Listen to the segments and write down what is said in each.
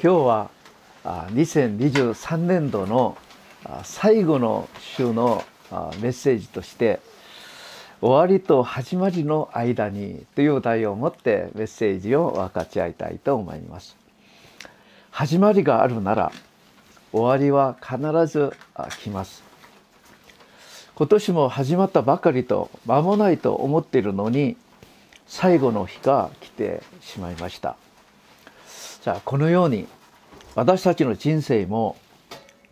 今日は2023年度の最後の週のメッセージとして「終わりと始まりの間に」という題を持ってメッセージを分かち合いたいと思います。始まりがあるなら終わりは必ず来ます。今年も始まったばかりと間もないと思っているのに最後の日が来てしまいました。じゃあこのように私たちの人生も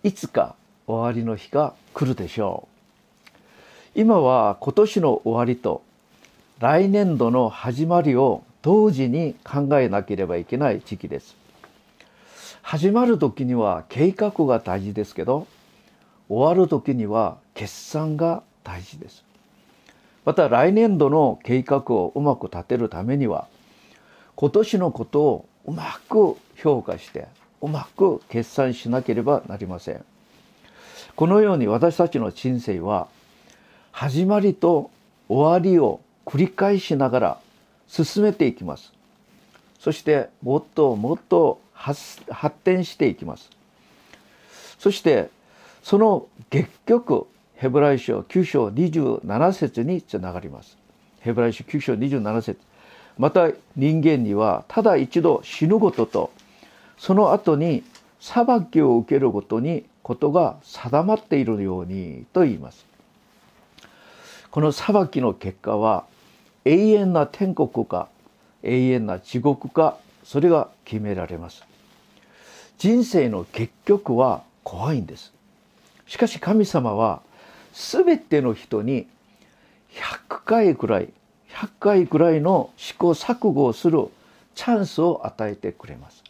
いつか終わりの日が来るでしょう。今は今年の終わりと来年度の始まりを同時に考えなければいけない時期です。始まる時には計画が大事ですけど終わる時には決算が大事です。また来年度の計画をうまく立てるためには今年のことをうまく評価してうまく決算しなければなりません。このように私たちの人生は始まりと終わりを繰り返しながら進めていきます。そしてもっともっと発展していきます。そしてその結局ヘブライ書9章27節につながります。ヘブライ書9章27節。また人間にはただ一度死ぬこととその後に裁きを受けることにことが定まっているようにと言います。この裁きの結果は永遠な天国か永遠な地獄かそれが決められます。人生の結局は怖いんです。しかし神様は全ての人に100回くらい100回くらいの試行錯誤をするチャンスを与えてくれます。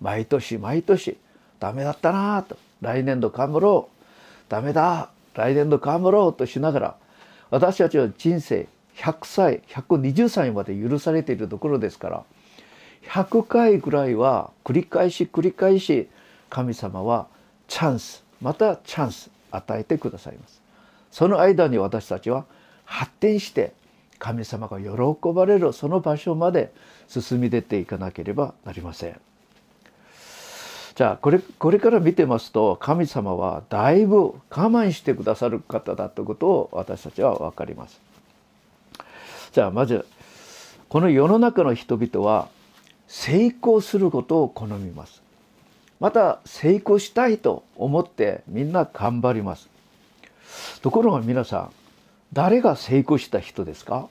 毎年毎年ダメだったなと来年度頑張ろうダメだ来年度頑張ろうとしながら私たちは人生100歳120歳まで許されているところですから100回ぐらいは繰り返し繰り返し神様はチャンスまたチャンス与えてくださいます。その間に私たちは発展して神様が喜ばれるその場所まで進み出ていかなければなりません。じゃあこれこれから見てますと神様はだいぶ我慢してくださる方だということを私たちは分かります。じゃあまずこの世の中の人々は成功することを好みます。また成功したいと思ってみんな頑張ります。ところが皆さん誰が成功した人ですか？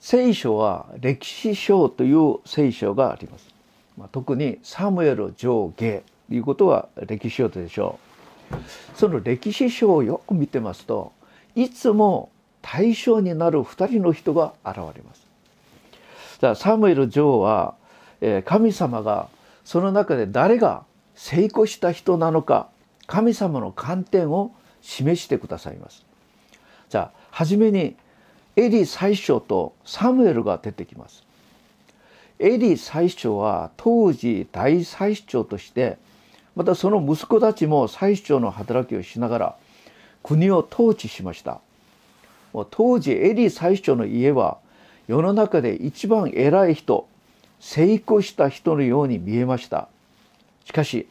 聖書は歴史書という聖書があります。まあ、特にサムエル上下ということは歴史書でしょう。その歴史書をよく見てますといつも対象になる2人の人が現れます。じゃあサムエル女王は神様がその中で誰が成功した人なのか神様の観点を示してくださいます。じゃあ初めにエリ最初とサムエルが出てきます。エリ最初は当時大最長としてまたその息子たちも最長の働きをしながら国を統治しました。当時エリ最初の家は世の中で一番偉い人成功した人のように見えましたしかし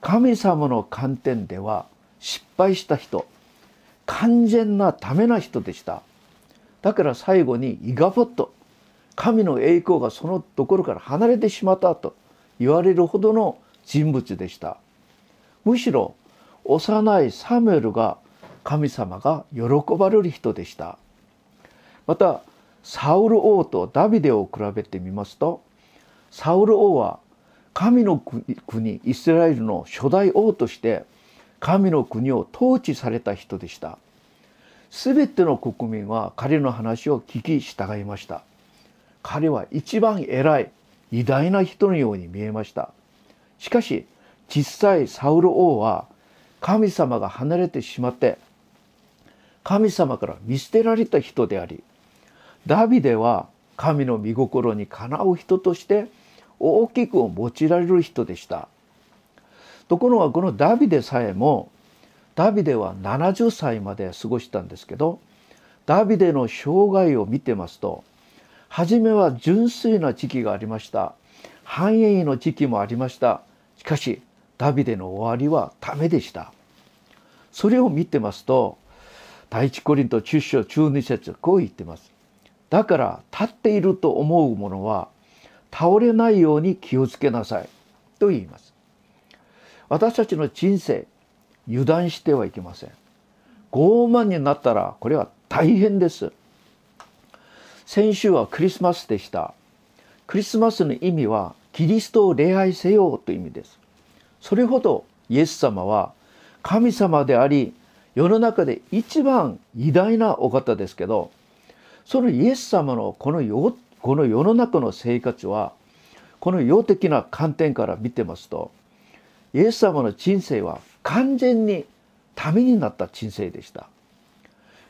神様の観点では失敗した人完全なためな人でした。だから最後にイガボット神の栄光がそのところから離れてしまったと言われるほどの人物でした。むしろ幼いサムエルが神様が喜ばれる人でした。またサウル王とダビデを比べてみますとサウル王は神の国イスラエルの初代王として神の国を統治された人でした。全ての国民は彼の話を聞き従いました。彼は一番偉い偉大な人のように見えました。しかし実際サウル王は神様が離れてしまって神様から見捨てられた人でありダビデは神の御心にかなう人として大きく用いられる人でした。ところがこのダビデさえもダビデは70歳まで過ごしたんですけどダビデの生涯を見てますと初めは純粋な時期がありました。繁栄の時期もありました。しかしダビデの終わりはダメでした。それを見てますと第一コリント中章中二節こう言ってます。だから立っていると思う者は倒れないように気をつけなさい。と言います。私たちの人生油断してはいけません。傲慢になったらこれは大変です。先週はクリスマスでした。クリスマスの意味はキリストを礼拝せよという意味です。それほどイエス様は神様であり世の中で一番偉大なお方ですけどそのイエス様のこの世この世の中の生活はこの世的な観点から見てますとイエス様の人生は完全にためになった人生でした。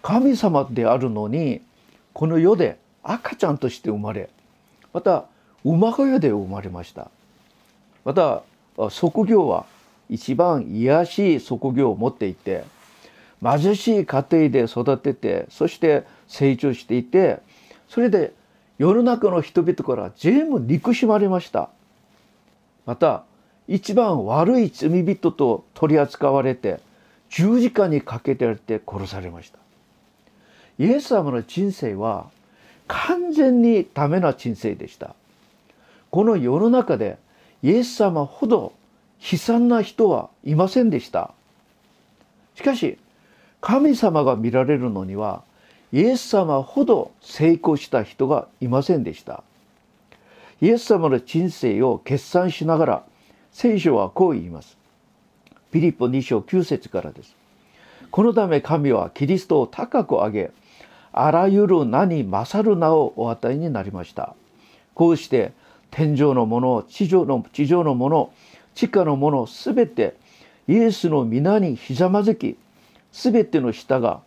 神様であるのにこの世で赤ちゃんとして生まれまた馬小屋で生まれました。また職業は一番癒しい職業を持っていて貧しい家庭で育ててそして成長していてそれで世の中の人々から全部憎しまれました。また一番悪い罪人と取り扱われて十字架にかけてられて殺されました。イエス様の人生は完全にダメな人生でした。この世の中でイエス様ほど悲惨な人はいませんでした。しかし神様が見られるのにはイエス様ほど成功した人がいませんでした。イエス様の人生を決算しながら聖書はこう言います。ピリポ2章9節からです。このため神はキリストを高く上げあらゆる名に勝る名をお与えになりました。こうして天上のもの地上の地上のもの地下のものすべてイエスの皆にひざまずきすべての舌が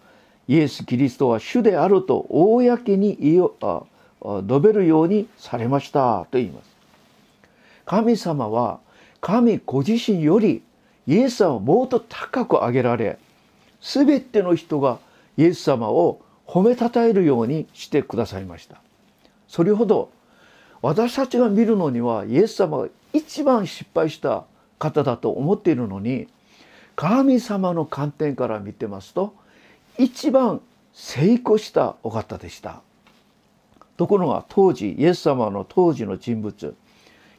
イエス・キリストは主であると公に言い述べるようにされましたと言います。神様は神ご自身よりイエス様をもっと高く上げられすべての人がイエス様を褒めたたえるようにしてくださいました。それほど私たちが見るのにはイエス様が一番失敗した方だと思っているのに神様の観点から見てますと一番成功したお方でしたところが当時イエス様の当時の人物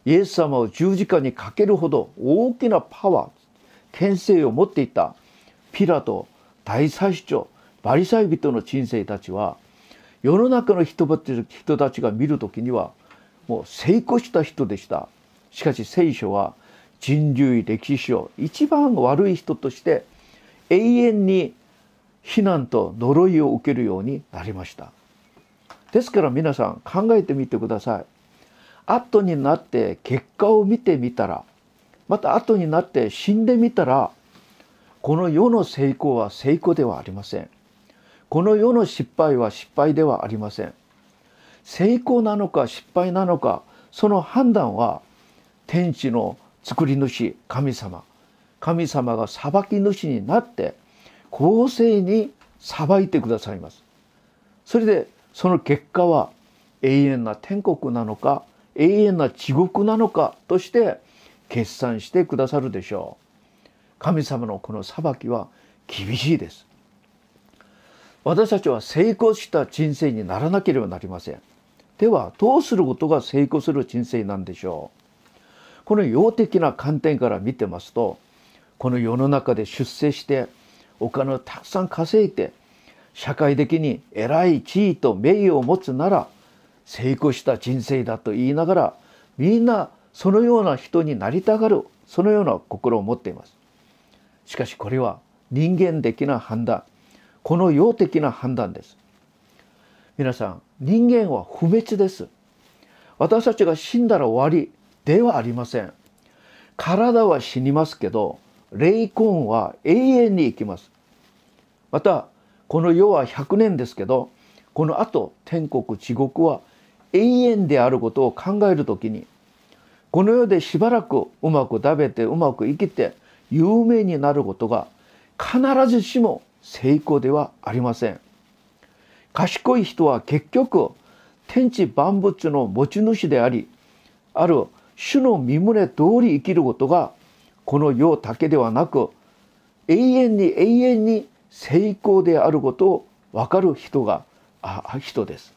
イエス様を十字架にかけるほど大きなパワー権勢を持っていたピラト大祭司長バリサイ人の人生たちは世の中の人たちが見る時にはもう成功した人でした。しかし聖書は人類歴史上一番悪い人として永遠に非難と呪いを受けるようになりました。ですから皆さん考えてみてください。後になって結果を見てみたらまた後になって死んでみたらこの世の成功は成功ではありません。この世の失敗は失敗ではありません。成功なのか失敗なのかその判断は天地の作り主神様。神様が裁き主になって公正に裁いてくださいます。それでその結果は永遠な天国なのか永遠な地獄なのかとして決算してくださるでしょう。神様のこの裁きは厳しいです。私たちは成功した人生にならなければなりません。ではどうすることが成功する人生なんでしょう。この用的な観点から見てますとこの世の中で出世してお金をたくさん稼いで社会的に偉い地位と名誉を持つなら成功した人生だと言いながらみんなそのような人になりたがるそのような心を持っています。しかしこれは人間的な判断この用的な判断です。皆さん人間は不滅です。私たちが死んだら終わりではありません。体は死にますけど霊魂は永遠に生きます。またこの世は100年ですけどこのあと天国地獄は永遠であることを考える時にこの世でしばらくうまく食べてうまく生きて有名になることが必ずしも成功ではありません賢い人は結局天地万物の持ち主でありある主の身胸通り生きることがこの世だけではなく永遠に永遠に成功であることを分かる人があ人です。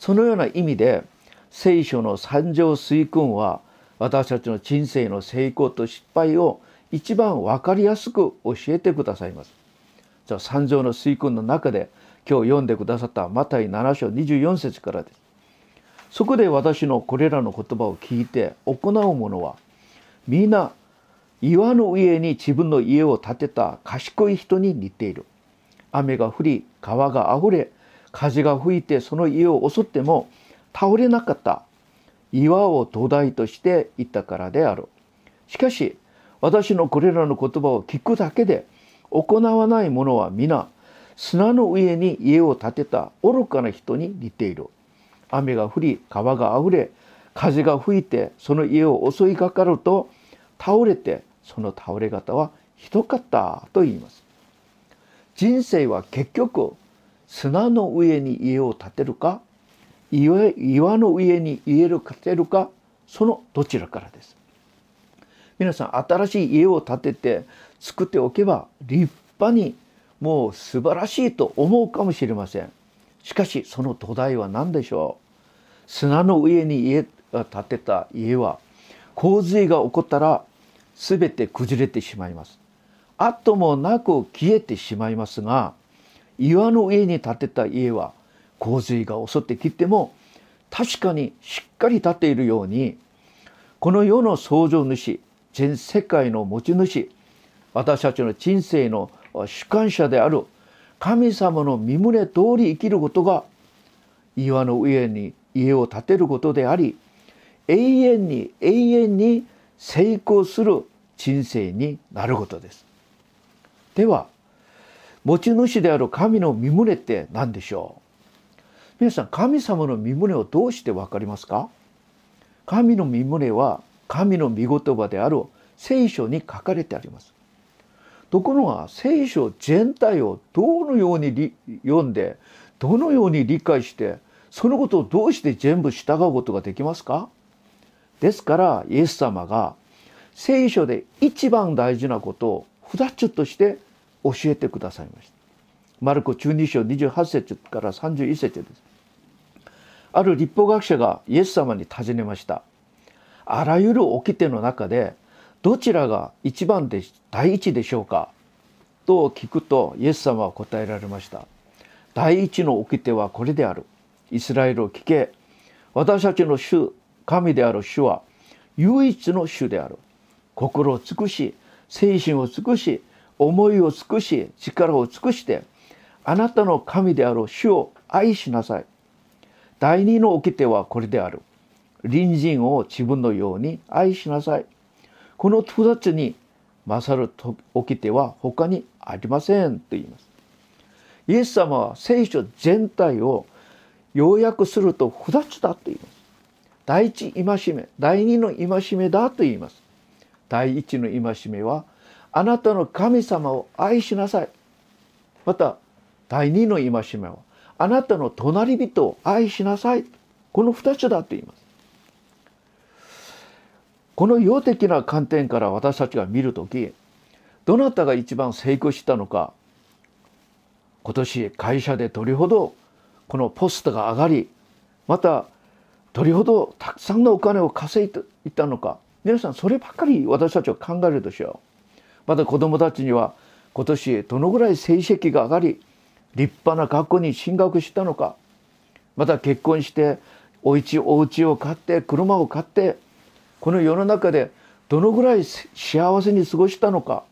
そのような意味で聖書の三条水訓は私たちの人生の成功と失敗を一番分かりやすく教えてくださいます。じゃあ三条の水訓の中で今日読んでくださったマタイ7章24節からです。そこで私のこれらの言葉を聞いて行う者は皆岩の上に自分の家を建てた賢い人に似ている。雨が降り川があふれ風が吹いてその家を襲っても倒れなかった岩を土台としていったからである。しかし私のこれらの言葉を聞くだけで行わない者は皆砂の上に家を建てた愚かな人に似ている。雨が降り川があふれ風が吹いてその家を襲いかかると倒れてその倒れ方はひどかったと言います。人生は結局砂の上に家を建てるか岩の上に家を建てるかそのどちらからです。皆さん新しい家を建てて作っておけば立派にもう素晴らしいと思うかもしれません。しかしその土台は何でしょう。砂の上に家が建てた家は洪水が起こったら全て崩れてしまいます。後もなく消えてしまいますが岩の上に建てた家は洪水が襲ってきても確かにしっかり立っているようにこの世の創造主全世界の持ち主私たちの人生の主観者である神様の身胸通り生きることが岩の上に家を建てることであり永遠に永遠に成功する人生になることです。では持ち主である神の身胸って何でしょう？皆さん神様の身胸をどうして分かりますか？神の身胸は神の御言葉である聖書に書かれてあります。ところが聖書全体をどのように読んでどのように理解してそのことをどうして全部従うことができますか？ですからイエス様が聖書で一番大事なことを二つとして教えてくださいました。マルコ12章28節から31節です。ある立法学者がイエス様に尋ねました。あらゆる掟の中でどちらが一番で第一でしょうか？と聞くとイエス様は答えられました。第一の掟はこれである。イスラエルを聞け。私たちの主神である主は唯一の主である。心を尽くし精神を尽くし思いを尽くし力を尽くしてあなたの神である主を愛しなさい第二の掟はこれである。隣人を自分のように愛しなさい。この二つに勝る掟は他にありませんと言います。イエス様は聖書全体を要約すると二つだと言います。第一戒め、第二の戒めだと言います。第一の戒めはあなたの神様を愛しなさい。また第二の戒めはあなたの隣人を愛しなさい。この二つだと言います。この用的な観点から私たちが見る時どなたが一番成功したのか今年会社でどれほどこのポストが上がりまたどれほどたくさんのお金を稼いでいったのか皆さんそればっかり私たちは考えるでしょう。また子どもたちには今年どのぐらい成績が上がり立派な学校に進学したのか。また結婚してお家お家を買って車を買ってこの世の中でどのぐらい幸せに過ごしたのか。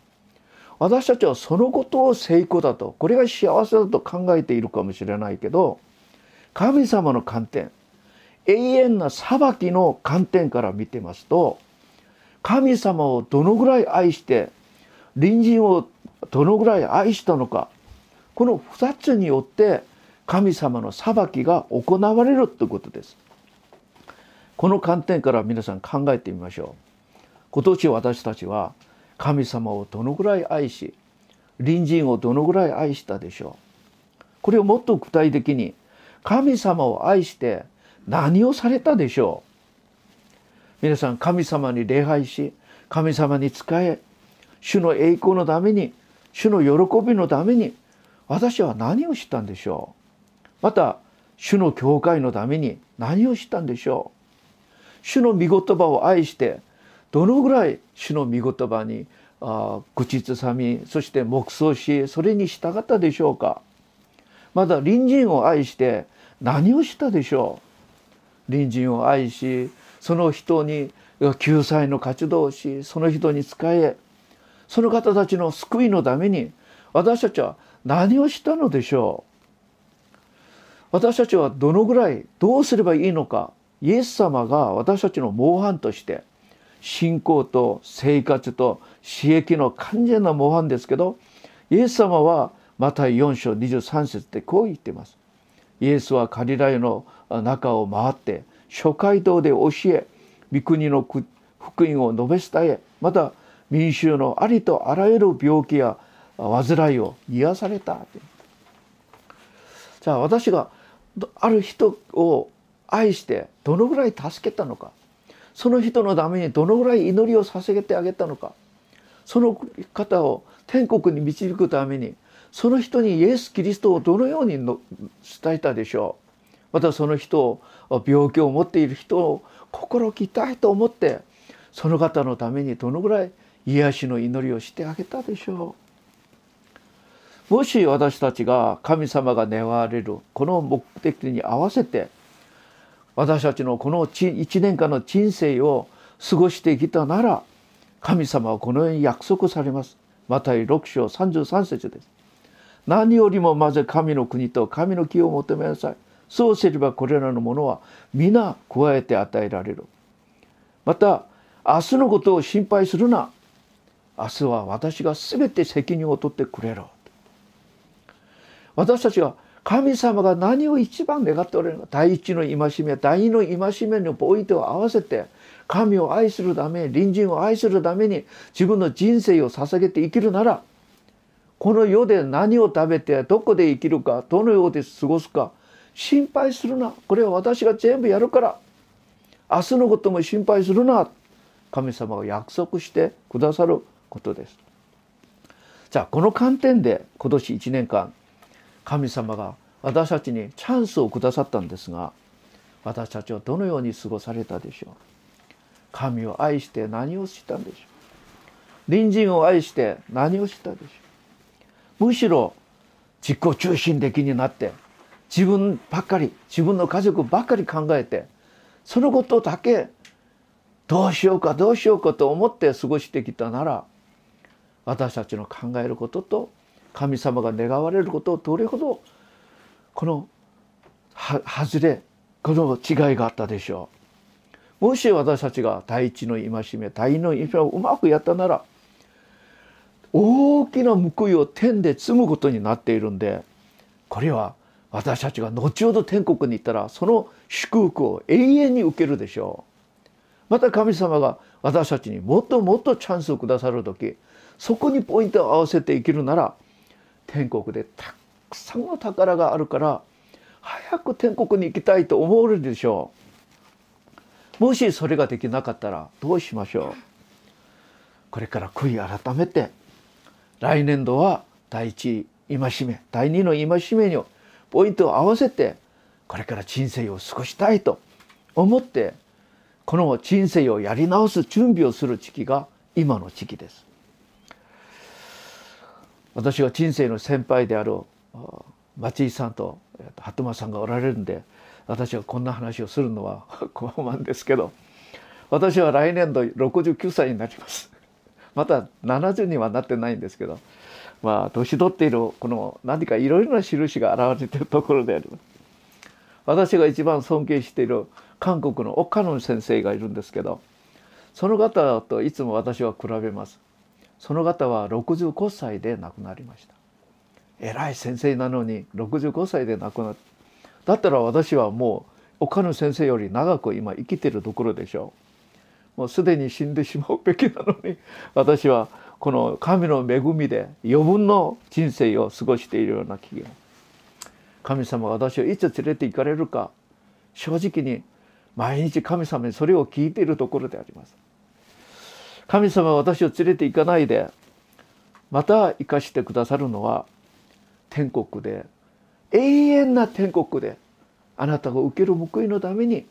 私たちはそのことを成功だとこれが幸せだと考えているかもしれないけど神様の観点永遠な裁きの観点から見てますと神様をどのぐらい愛して隣人をどのぐらい愛したのかこの2つによって神様の裁きが行われるということです。この観点から皆さん考えてみましょう。今年私たちは神様をどのぐらい愛し隣人をどのぐらい愛したでしょう。これをもっと具体的に神様を愛して何をされたでしょう。皆さん神様に礼拝し神様に仕え主の栄光のために主の喜びのために私は何をしたんでしょう？また主の教会のために何をしたんでしょう？主の御言葉を愛してどのぐらい主の御言葉にあ口ずさみそして黙想しそれに従ったでしょうか？また隣人を愛して何をしたでしょう？隣人を愛しその人に救済の活動をしその人に仕えその方たちの救いのために私たちは何をしたのでしょう？私たちはどのぐらいどうすればいいのかイエス様が私たちの模範として信仰と生活と刺激の完全な模範ですけどイエス様はマタイ4章23節でこう言っています。イエスはカリラヤの中を回って諸街道で教え御国の福音を述べ伝えまた民衆のありとあらゆる病気や患いを癒された。じゃあ私がある人を愛してどのぐらい助けたのか。その人のためにどのぐらい祈りを捧げてあげたのか。その方を天国に導くためにその人にイエス・キリストをどのようにの伝えたでしょう。またその人を病気を持っている人を心きたいと思ってその方のためにどのぐらい癒しの祈りをしてあげたでしょうもし私たちが神様が願われるこの目的に合わせて私たちのこの1年間の人生を過ごしてきたなら神様はこのように約束されます。マタイ6章33節です。何よりもまず神の国と神の木を求めなさい。そうすればこれらのものは皆加えて与えられる。また明日のことを心配するな。明日は私が全て責任を取ってくれろ。私たちは神様が何を一番願っておられるのか第一の戒め第二の戒めのポイントを合わせて神を愛するため隣人を愛するために自分の人生を捧げて生きるならこの世で何を食べてどこで生きるかどのようで過ごすか心配するな。これは私が全部やるから明日のことも心配するな。神様が約束してくださる。ことです。じゃあこの観点で今年1年間神様が私たちにチャンスをくださったんですが私たちはどのように過ごされたでしょう？神を愛して何をしたんでしょう？隣人を愛して何をしたでしょう？むしろ自己中心的になって自分ばっかり自分の家族ばっかり考えてそのことだけどうしようかどうしようかと思って過ごしてきたなら私たちの考えることと神様が願われることをどれほどこの外れこの違いがあったでしょう。もし私たちが第一の戒め第二の戒めをうまくやったなら大きな報いを天で積むことになっているんでこれは私たちが後ほど天国に行ったらその祝福を永遠に受けるでしょう。また神様が私たちにもっともっとチャンスをくださる時そこにポイントを合わせて生きるなら天国でたくさんの宝があるから早く天国に行きたいと思うでしょう。もしそれができなかったらどうしましょう。これから悔い改めて来年度は第一戒め第二の戒めにポイントを合わせてこれから人生を過ごしたいと思ってこの人生をやり直す準備をする時期が今の時期です。私は人生の先輩である町井さんと鳩間さんがおられるんで私はこんな話をするのは 怖まんですけど私は来年度69歳になります。また70にはなってないんですけどまあ年取っているこの何かいろいろな印が現れているところであります。私が一番尊敬している韓国のオカノン先生がいるんですけどその方といつも私は比べます。その方は65歳で亡くなりました。偉い先生なのに65歳で亡くなった。だったら私はもう岡野先生より長く今生きてるところでしょう。もうすでに死んでしまうべきなのに私はこの神の恵みで余分の人生を過ごしているような気が神様私をいつ連れて行かれるか正直に毎日神様にそれを聞いているところであります。神様は私を連れて行かないでまた生かしてくださるのは天国で永遠な天国であなたが受ける報いのために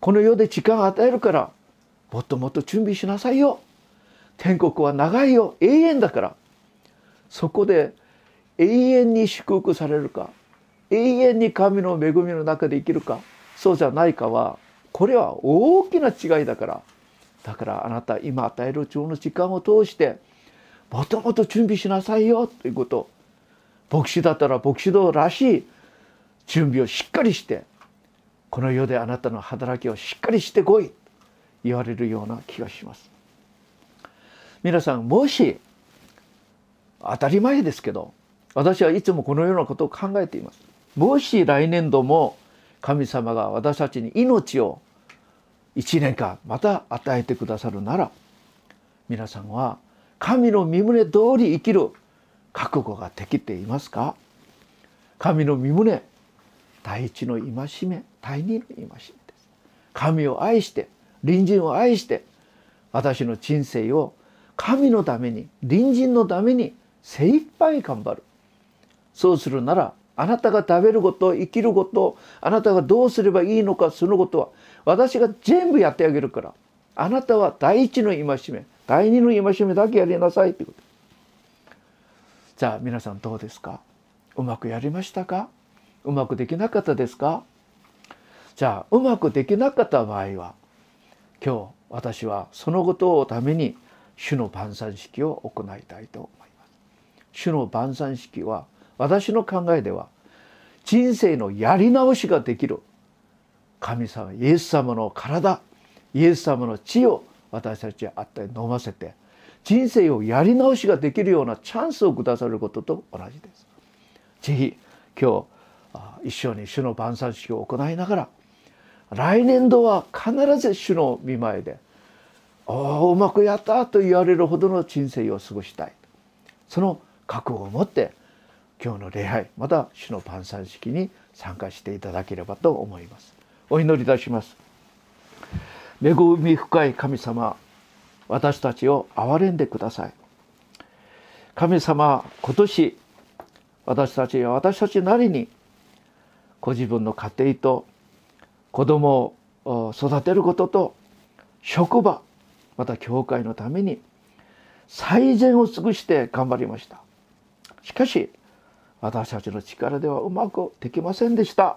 この世で時間を与えるからもっともっと準備しなさいよ。天国は長いよ。永遠だから。そこで永遠に祝福されるか永遠に神の恵みの中で生きるかそうじゃないかはこれは大きな違いだから。だからあなた今与える今日の時間を通してもともと準備しなさいよということ。牧師だったら牧師道らしい準備をしっかりしてこの世であなたの働きをしっかりしてこい言われるような気がします。皆さんもし当たり前ですけど私はいつもこのようなことを考えています。もし来年度も神様が私たちに命を1年間また与えてくださるなら皆さんは神の身旨通り生きる覚悟ができていますか？神の身旨第一の戒め第二の戒めです。神を愛して隣人を愛して私の人生を神のために隣人のために精一杯頑張る。そうするならあなたが食べること生きることあなたがどうすればいいのかそのことは私が全部やってあげるから。あなたは第一の戒め。第二の戒めだけやりなさいということ。じゃあ皆さんどうですか？うまくやりましたか？うまくできなかったですか？じゃあうまくできなかった場合は今日私はそのことをために主の晩餐式を行いたいと思います。主の晩餐式は私の考えでは人生のやり直しができる神様イエス様の体イエス様の血を私たちはあって飲ませて人生をやり直しができるようなチャンスをくださることと同じです。ぜひ今日一緒に主の晩餐式を行いながら来年度は必ず主の見前で「おおうまくやった」と言われるほどの人生を過ごしたいその覚悟を持って今日の礼拝また主の晩餐式に参加していただければと思いますお祈りいたします。恵み深い神様私たちを憐れんでください。神様今年私たちは私たちなりにご自分の家庭と子供を育てることと職場また教会のために最善を尽くして頑張りました。しかし私たちの力ではうまくできませんでした。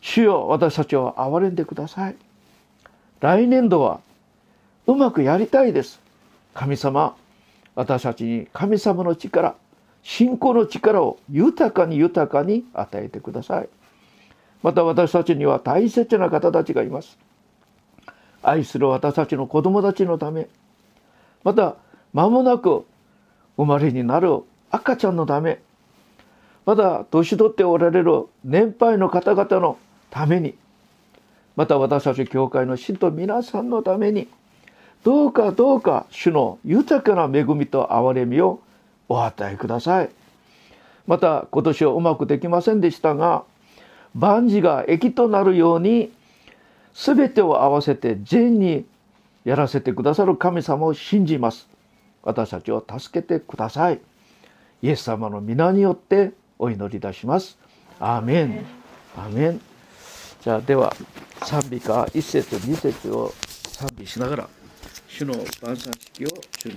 主よ私たちを憐れんでください。来年度はうまくやりたいです。神様私たちに神様の力信仰の力を豊かに豊かに与えてください。また私たちには大切な方たちがいます。愛する私たちの子供たちのため。また間もなく生まれになる赤ちゃんのため。まだ年取っておられる年配の方々のためにまた私たち教会の信徒皆さんのためにどうかどうか主の豊かな恵みと憐れみをお与えくださいまた今年はうまくできませんでしたが万事が益となるように全てを合わせて善にやらせてくださる神様を信じます。私たちを助けてください。イエス様の皆によってお祈りいたします。アーメン。アーメン。じゃあでは賛美歌1節2節を賛美しながら主の晩餐式を準備